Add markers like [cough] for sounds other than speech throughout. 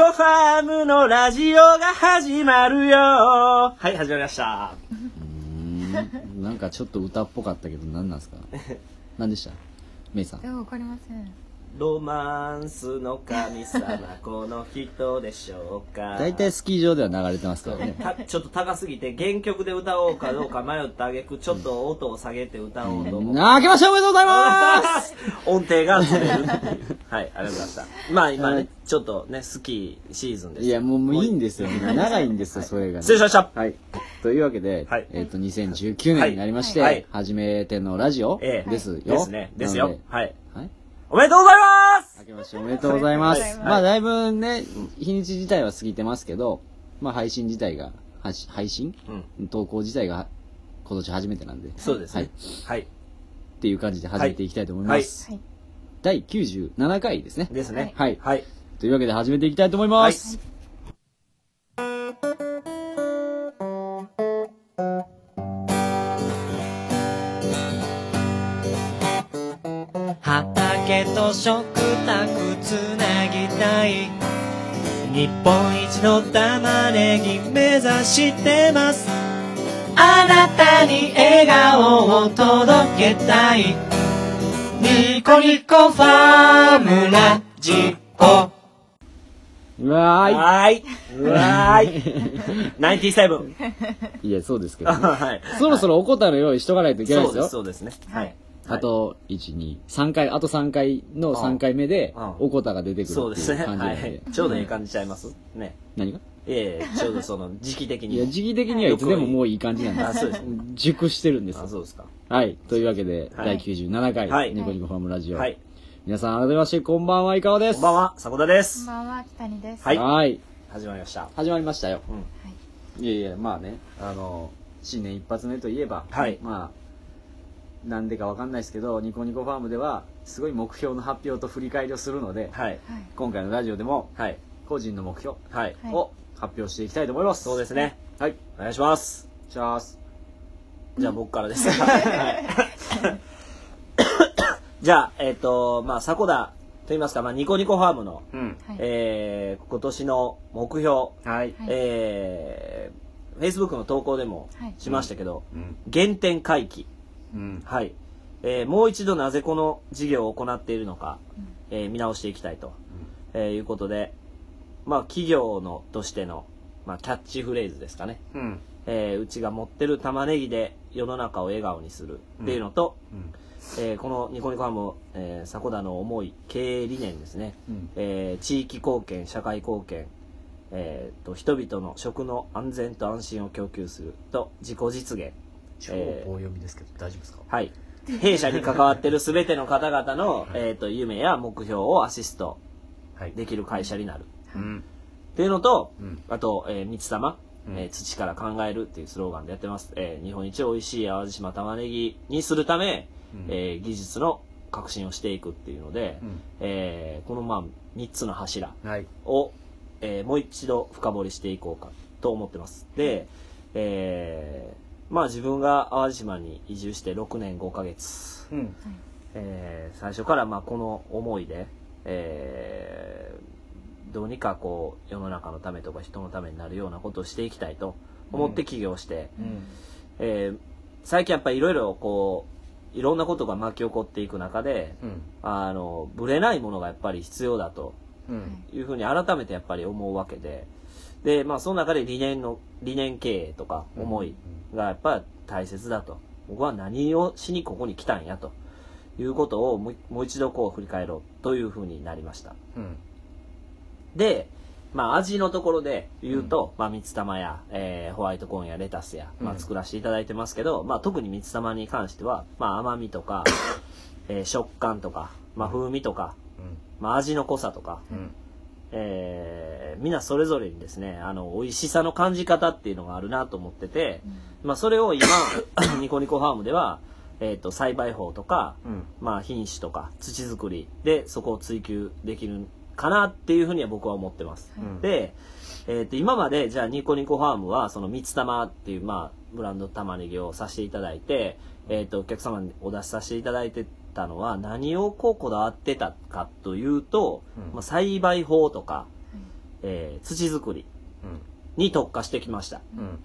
コファームのラジオが始まるよ。はい、始まりました。うん。なんかちょっと歌っぽかったけど何なんですか？[laughs] 何でした？メイさん。いやわかりませんロマンスの神様、この人でしょうか？大体スキー場では流れてますからね。[laughs] たちょっと高すぎて原曲で歌おうかどうか迷ったあげくちょっと音を下げて歌おうと思ってあけましておめでとうございます。[laughs] 音程がずれる。はいありがとうございましたまあ今ねちょっとねスキーシーズンです。いやもうもういいんですよ。長いんですよそれがね。失礼しましたはい。というわけで、はい。えっ、と2019年になりまして、はい。初めてのラジオええ。ですよ、ですね。ですよ。はいおめでとうございます。明けましておめでとうございます。はい。まあだいぶね、日にち自体は過ぎてますけど、まあ配信自体が、配信？うん。投稿自体が今年初めてなんで、そうですね。はい。っていう感じで始めていきたいと思います。はい。第97回ですね。ですね。はい。はい。というわけで始めていきたいと思います。畑と食卓つなぎたい。日本一の玉ねぎ目指してます。あなたに笑顔を届けたい。ニコニコファームラジオうわーはーい。うわーい。97い。[laughs] いや、そうですけど、ね。[laughs] はい。そろそろおこたの用意しとかないといけないですよ。そうですそうですね。はいあと、1、2、3回、あと3回の3回目でうん、おこたが出てくるっていうそうですね。は感じなんで。い。ちょうどいい感じちゃいます。ね。何が？ええちょうどその時期的に。いや、時期的にはいつでももういい感じなんで。す。あそうです。熟してるんですよ。あそうですか。はい。というわけで、はい。第97回、はい。ニコニコファームラジオ。はい。皆さん、改めまして、こんばんは、いかがです。こんばんは。迫田でこんすばんは北にです。はい。はい。始まりました。始まりましたよ。うん。いやいや、まあね、あの、新年一発目といえば、はい。まあ、なんでかわかんないですけど、ニコニコファームでは、すごい目標の発表と振り返りをするので、はいはい今回のラジオでも、はい個人の目標はいはいを発表していきたいと思います。そうですねはい。お願いしますじゃあ、じゃあ僕からです。は [laughs] い [laughs] じゃあ、えっ、と、まあ、迫田と言いますか、まあ、ニコニコファームの、うん。はいえー今年の目標、はい。はいえー、Facebook の投稿でもはいしましたけど、うん。原点回帰。うん。はい。えーもう一度なぜこの事業を行っているのか、うんえー見直していきたいと、えーいうことで、まあ、企業のとしての、まあ、キャッチフレーズですかね。うん。えーうちが持ってる玉ねぎで世の中を笑顔にするっていうのと、うん。えーこのニコニコハム、えー、迫田の思い経営理念ですね、うんえー地域貢献社会貢献、えーと人々の食の安全と安心を供給すると自己実現超えー。棒読みですけど、大丈夫ですか？はい。弊社に関わってる全ての方々の、えー、と夢や目標をアシストはい。できる会社になる。うん。っていうのと、うん。あと、えー、三つ玉、うん。えー土から考えるっていうスローガンでやってます。えー日本一美味しい淡路島玉ねぎにするため、うん。えー技術の革新をしていくっていうので、うん。えーこのまあ3つの柱はい。を、えーもう一度深掘りしていこうかと思ってます。で、えーまあ自分が淡路島に移住して6年5ヶ月、うん。えー最初からまあこの思いで、えーどうにかこう世の中のためとか人のためになるようなことをしていきたいと思って起業して、うん。えー最近やっぱりいろいろこういろんなことが巻き起こっていく中でうん。あのぶれないものがやっぱり必要だとうん。いうふうに改めてやっぱり思うわけででまあその中で理念の理念経営とか思いがやっぱり大切だと。僕は何をしにここに来たんやと。いうことをもう一度こう振り返ろうというふうになりました。うん。でまあ味のところで言うと、まあ三つ玉や、えーホワイトコーンやレタスや、まあ、うん。作らせていただいてますけど、まあ特に三つ玉に関しては、まあ甘みとか、[coughs] えー食感とか、まあ風味とか、まあ味の濃さとか、うん。えーみんなそれぞれにですね、あの、美味しさの感じ方っていうのがあるなと思ってて、まあそれを今、[coughs] ニコニコファームでは、えっ、と、栽培法とか、うん。まあ品種とか土作りでそこを追求できるかなっていうふうには僕は思ってます。うんで、えー、と今までじゃあニコニコファームはその三つ玉っていうまあブランド玉ねぎをさせていただいて、えー、とお客様にお出しさせていただいてたのは何をこうこだわってたかというと、うん。まあ、栽培法とか、えー土作りに特化してきました。うん。うん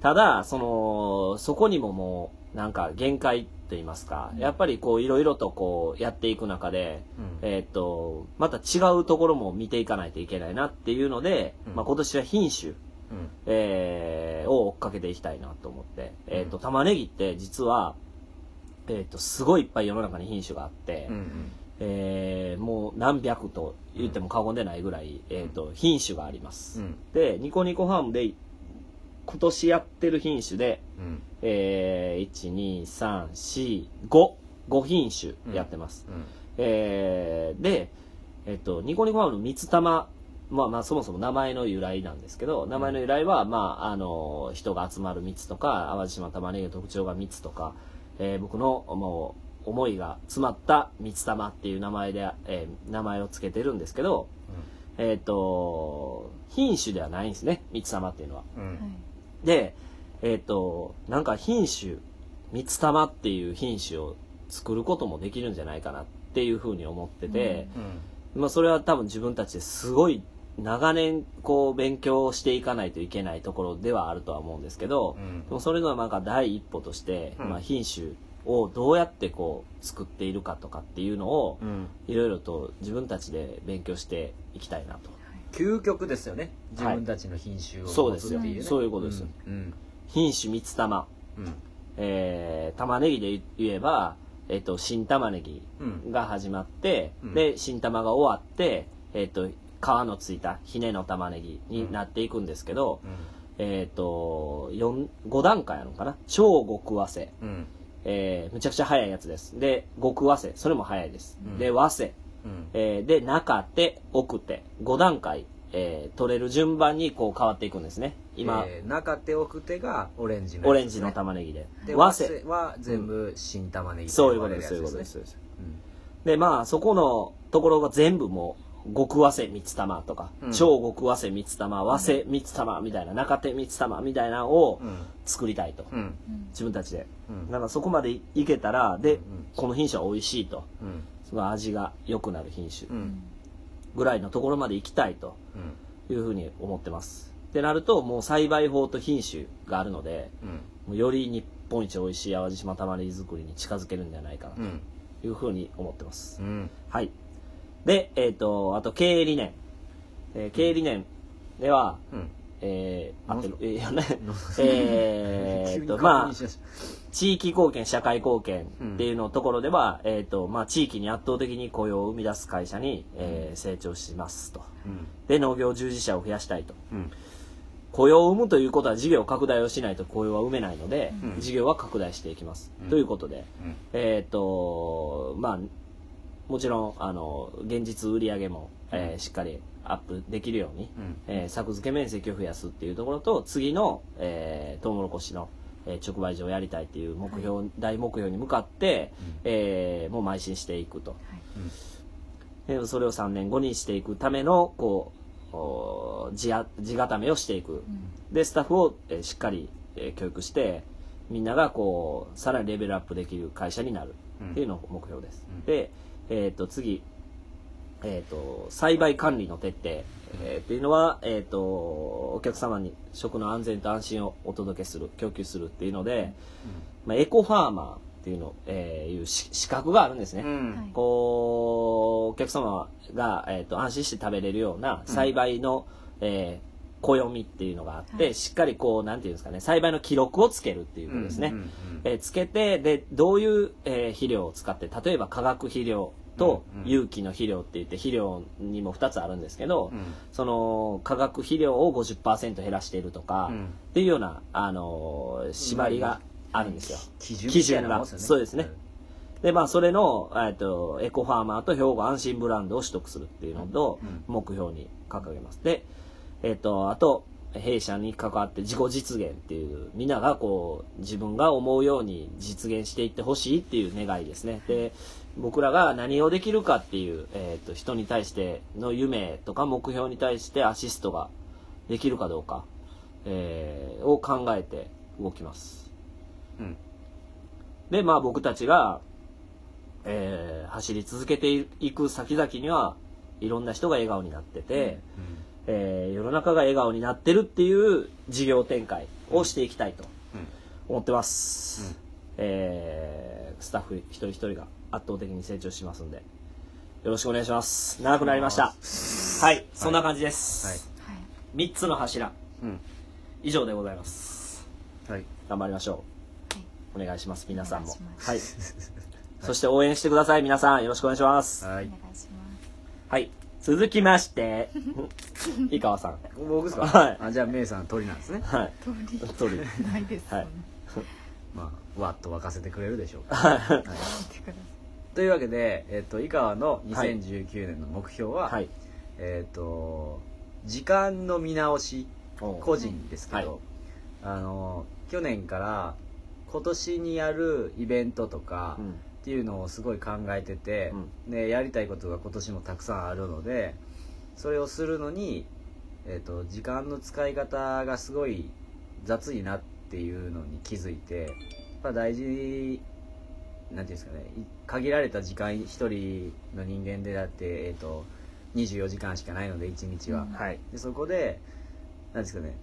ただ、その、そこにももう、なんか限界と言いますか、やっぱりこう、いろいろとこう、やっていく中で、うん。えーっと、また違うところも見ていかないといけないなっていうので、うん。まあ今年は品種、うん。えーを追っかけていきたいなと思って、えーっと、玉ねぎって実は、えーっと、すごいいっぱい世の中に品種があって、うんえーもう何百と言っても過言でないぐらい、えーっと、品種があります。うん。で、ニコニコファームで今年やってる品種で、うん。えー、1、2、3、4、5、5品種やってます。うん。えーで、えっと、ニコニコファームの蜜玉、まあまあそもそも名前の由来なんですけど、名前の由来は、まあ、あの、人が集まる蜜とか、淡路島玉ねぎの特徴が蜜とか、えー僕のもう思いが詰まった蜜玉っていう名前で、えー名前を付けてるんですけど、えっ、と、品種ではないんですね、蜜玉っていうのは。うん。はい。で、えっ、と、なんか品種、蜜玉っていう品種を作ることもできるんじゃないかなっていうふうに思ってて、まあそれは多分自分たちですごい長年こう勉強していかないといけないところではあるとは思うんですけど、うん。でもそれのなんか第一歩として、うん。まあ品種をどうやってこう作っているかとかっていうのをうん。いろいろと自分たちで勉強していきたいなと。究極ですよね。自分たちの品種をそうですよ。そういうことですうん。品種蜜玉。うん。えー玉ねぎで言えば、えっと新玉ねぎうん。が始まって、うん。で新玉が終わって、えっと皮のついたひねの玉ねぎになっていくんですけど、えっと4 5段階あるのかな？超極早生、うん。えーむちゃくちゃ早いやつです。で極早生。それも早いです、うん。で和生、うん。えーで中手奥手。5段階、えー取れる順番にこう変わっていくんですね。今、えー中手奥手がオレンジのオレンジの玉ねぎで。で和製は全部新玉ねぎそういうことです、そういうことです。そういうことです。で、まあ、そこのところが全部もう、極和製三つ玉とか、うん超極和製三つ玉、和製三つ玉みたいな、中手三つ玉みたいなのをうん作りたいと。うんうん自分たちで。うんだからそこまでいけたら、で、うんこの品種は美味しいと。うんすごい味が良くなる品種うんぐらいのところまで行きたいというふうに思ってます。ってなると、もう栽培法と品種があるので、うんもうより日本一美味しい淡路島玉ねぎ作りに近づけるんじゃないかなうんというふうに思ってます。うんはい。で、えっ、と、あと経営理念。えー経営理念では、うん。えー、あってる、えーねの、えーっ [laughs] と、まあ地域貢献、社会貢献っていうのところでは、えーっと、まあ、地域に圧倒的に雇用を生み出す会社に、えー成長しますと。うん。で、農業従事者を増やしたいと。うん。雇用を生むということは事業拡大をしないと雇用は生めないので、うん。事業は拡大していきます。うん。ということで、うん。えっ、と、まあ、もちろん、あの、現実売上も、えーしっかりアップできるように、うん。えー作付け面積を増やすっていうところと、次の、えー、トウモロコシの、えー直売所をやりたいっていう目標、大目標に向かって、えーもう邁進していくと。でそれを3年後にしていくための、こう、お地あ地固めをしていく。で、スタッフを、えーしっかり、えー教育して、みんながこう、さらにレベルアップできる会社になるっていうのが目標です。うん。で、えっ、と、次、えっ、と、栽培管理の徹底、えーっていうのは、えっ、と、お客様に食の安全と安心をお届けする、供給するっていうので、まあ、エコファーマーっていうの、えーいうし資格があるんですね。うん。はい。こう、お客様が、えー、と安心して食べれるような栽培の、えー暦っていうのがあって、はい。しっかりこう、なんていうんですかね、栽培の記録をつけるっていうことですね。うんうんえーつけて、で、どういう、えー肥料を使って、例えば化学肥料とうんうん。有機の肥料って言って、肥料にも2つあるんですけど、うん。その化学肥料を50%減らしているとか、うん。っていうような、あのー縛りがあるんですよ。基準基準が。そうですね。で、まあ、それの、えっと、エコファーマーと兵庫安心ブランドを取得するっていうのと、目標に掲げます。で、えっと、あと、弊社に関わって自己実現っていう、みんながこう、自分が思うように実現していってほしいっていう願いですね。で、僕らが何をできるかっていう、えっと、人に対しての夢とか目標に対してアシストができるかどうか、えーを考えて動きます。うんで、まあ僕たちが、えー走り続けていく先々には、いろんな人が笑顔になってて、えー世の中が笑顔になってるっていう事業展開をしていきたいと思ってます、えースタッフ一人一人が圧倒的に成長しますんでよろしくお願いします。長くなりました。はいそんな感じです、はい。はい。3つの柱。うん。以上でございます。はい。頑張りましょはい。うお願いします皆さんも。はい。そして応援してください皆さん。よろしくお願いします。はい。お願いします。はい続きまして。[laughs] 井川さん。僕ですか？はい。あじゃあメイさん鳥なんですね。はい。通り通りない。ですはい。よねまあわっと沸かせてくれるでしょうか。はい。見てくださというわけで、えっと井川の2019年の目標は、はい。えっと時間の見直し個人ですけど、はい。あの去年から今年にやるイベントとかうんっていうのをすごい考えてて、でやりたいことが今年もたくさんあるのでそれをするのに、えっと時間の使い方がすごい雑いなっていうのに気づいてやっぱ大事なんていうんですかねい限られた時間一人の人間でだって、えっと24時間しかないので1日は、うん。はい。でそこでなんですかね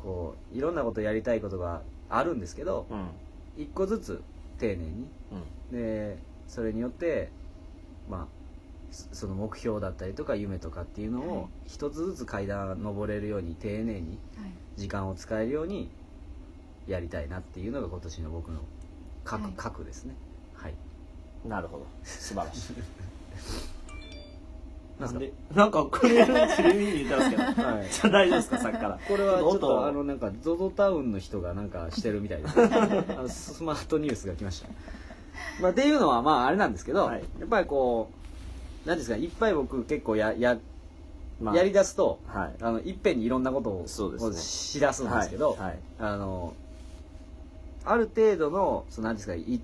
こういろんなことやりたいことがあるんですけどうん。一個ずつ丁寧にうんでそれによってまあそその目標だったりとか夢とかっていうのはい。を一つずつ階段登れるように丁寧に時間を使えるようにやりたいなっていうのが今年の僕の核,、はい。核ですね。はい。なるほど。素晴らしい。[laughs] なんすか？でなんかクレームちりみに言ってますけど、はい。じゃあ大丈夫ですか？さっきから。これはちょっ音とあのなんか ZOZO タウンの人がなんかしてるみたいです。[laughs] あのスマートニュースが来ました、[laughs] まあ、っていうのはまああれなんですけど、はい。やっぱりこうなんですかいっぱい僕結構やや,、まあ。やりだすとはい。あのいっぺんにいろんなことをそうですね。しだすんですけど、はい。はい。あのある程度のそのなんですかい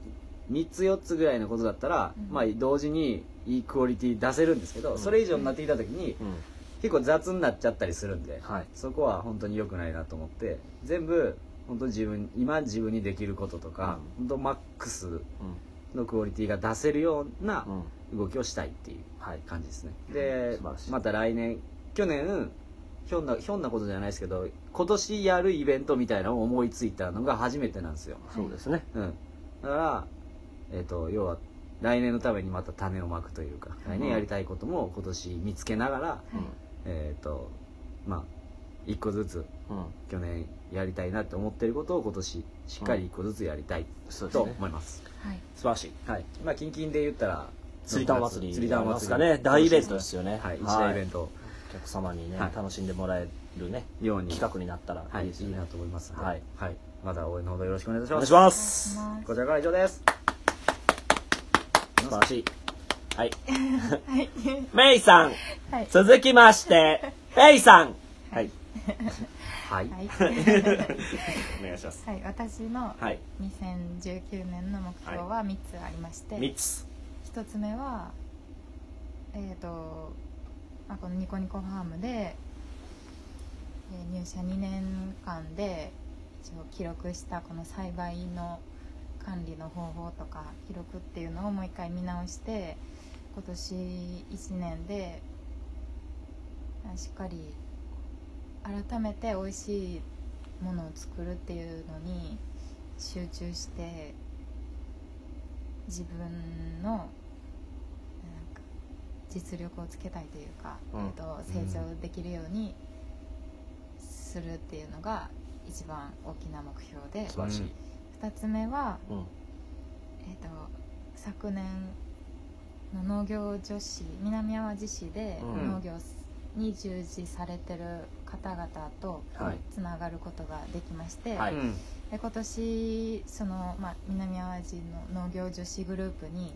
3つ4つぐらいのことだったら、うん。まあ、同時にいいクオリティ出せるんですけど、うん。それ以上になってきた時に、うん。結構雑になっちゃったりするんで、はい。そこは本当に良くないなと思って全部本当に自分今自分にできることとか、本当マックスうん。のクオリティが出せるようなうん。動きをしたいっていうはい。感じですね、で素晴らしい。また来年去年ひょんなひょんなことじゃないですけど今年やるイベントみたいなのを思いついたのが初めてなんですよ、そうですね。うん、だから、えっと要は来年のためにまた種をまくというか来年やりたいことも今年見つけながら、えっ、とまあ一個ずつうん。去年やりたいなって思ってることを今年しっかり一個ずつやりたいと思います、はい。素晴らしい。はい。まあ近々で言ったら釣り玉祭り釣り玉祭りかね。大イベントですよね。はい。一大イベント。お客様にね、はい。楽しんでもらえるねように。企画になったらはいいいいですよね、なと思いますはい、はい、まだ応援のほどよろしくお願いいたします。お願いします。こちらからは以上です。素晴らしい。はい。[laughs] はい。[laughs] メイさん。はい。続きまして [laughs] メイさん。はいはい、はい。[laughs] お願いします。はい私のはい。2019年の目標は3つありまして、三つ。1つ目はえっ、と、まあ、このニコニコファームで、えー入社2年間で一応記録したこの栽培の管理の方法とか記録っていうのをもう一回見直して今年1年であしっかり改めて美味しいものを作るっていうのに集中して自分の実力をつけたいというか、うん。えっと成長できるようにするっていうのが一番大きな目標で。素晴らしい、2つ目は、うん。えっと昨年の農業女子南淡路市でうん。農業に従事されてる方々とはい。つながることができまして、はい。うん。で今年その、まあ、南淡路の農業女子グループに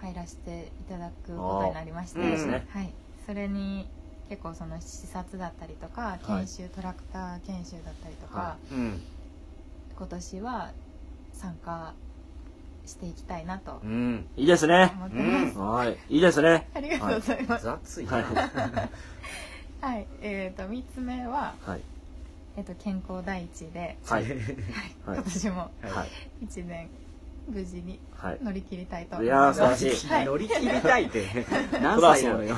入らせていただくことになりまして、あーいはい、それに結構その視察だったりとか研修、トラクター研修だったりとか、はうん。今年は参加していきたいなとうん。いいですね。はい。いいですね。ありがとうございます、はい。[laughs] はい。えー、と3つ目は、はい。えー、と健康第一で、はい。はい。はい。今年もはい。1年無事にはい。乗り切りたいと思いやーいます素晴らしい。はい。乗り切りたいって何歳なのよ。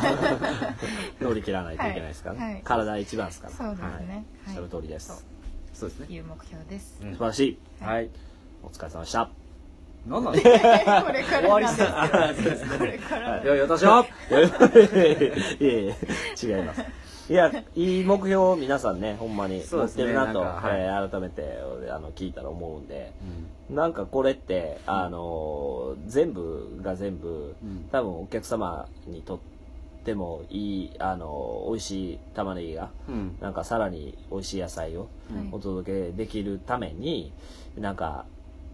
乗り切らないといけないですから。ね、はい。はい。体一番ですから。そうですね。はい。はい。その通りです、そうですねいう目標です、素晴らしい。はい。お疲れ様でした何なのこれから終わりなんですけど。これから。いやいや私は。いやい違います。いやいい目標を皆さんねほんまに持ってるなとなんかはい。はい改めて俺あの聞いたら思うんで、なんかこれってあの全部が全部うん。多分お客様にとってもいいあの美味しい玉ねぎがうん。なんかさらに美味しい野菜をはい。お届けできるためになんか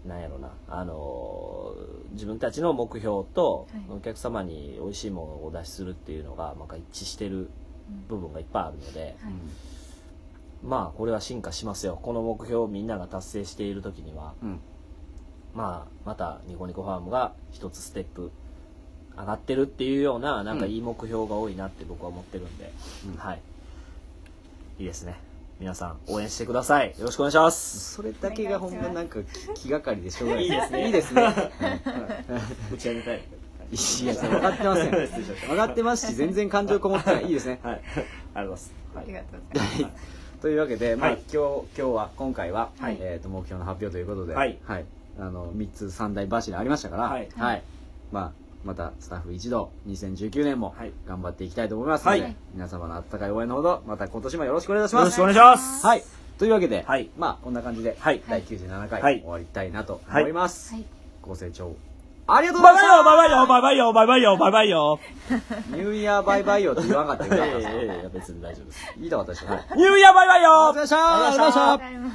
なんやろな。あの自分たちの目標とはい。お客様に美味しいものをお出しするっていうのがなんか一致してる部分がいっぱいあるので、はい。まあこれは進化しますよ。この目標をみんなが達成している時にはうん。まあまたニコニコファームが一つステップ上がってるっていうようななんかいい目標が多いなって僕は思ってるんで、うん。はい。いいですね皆さん応援してください。よろしくお願いします。それだけがほんまなんか気気がかりでしょうがない。いいですね。いいですね。打ち上げたい。いや分かってません分かってますし全然感情こもってない。いいですね。はい。ありがとうございます、はい。ありがとうございます。というわけで、まあはい。今日今日は今回は、はい。えー、と目標の発表ということで、はい。あの3つ三大柱ありましたから、はい。まあ、またスタッフ一同2019年もはい。頑張っていきたいと思いますので、はい。皆様の温かい応援のほどまた今年もよろしくお願いします。よろしくお願いします。はい。というわけで、はい。まあこんな感じで、はい。第97回、はい。終わりたいなと思います、はい。ご清聴ありがとうございまバイしたバイよバイバイよバイバイよバイバイよ。ニューイヤーバイバイよって言わなかったよ [laughs] いやいやいや別に大丈夫です。言い。たかったでしょ、ニューイヤーバイバイよ。ありがとうございました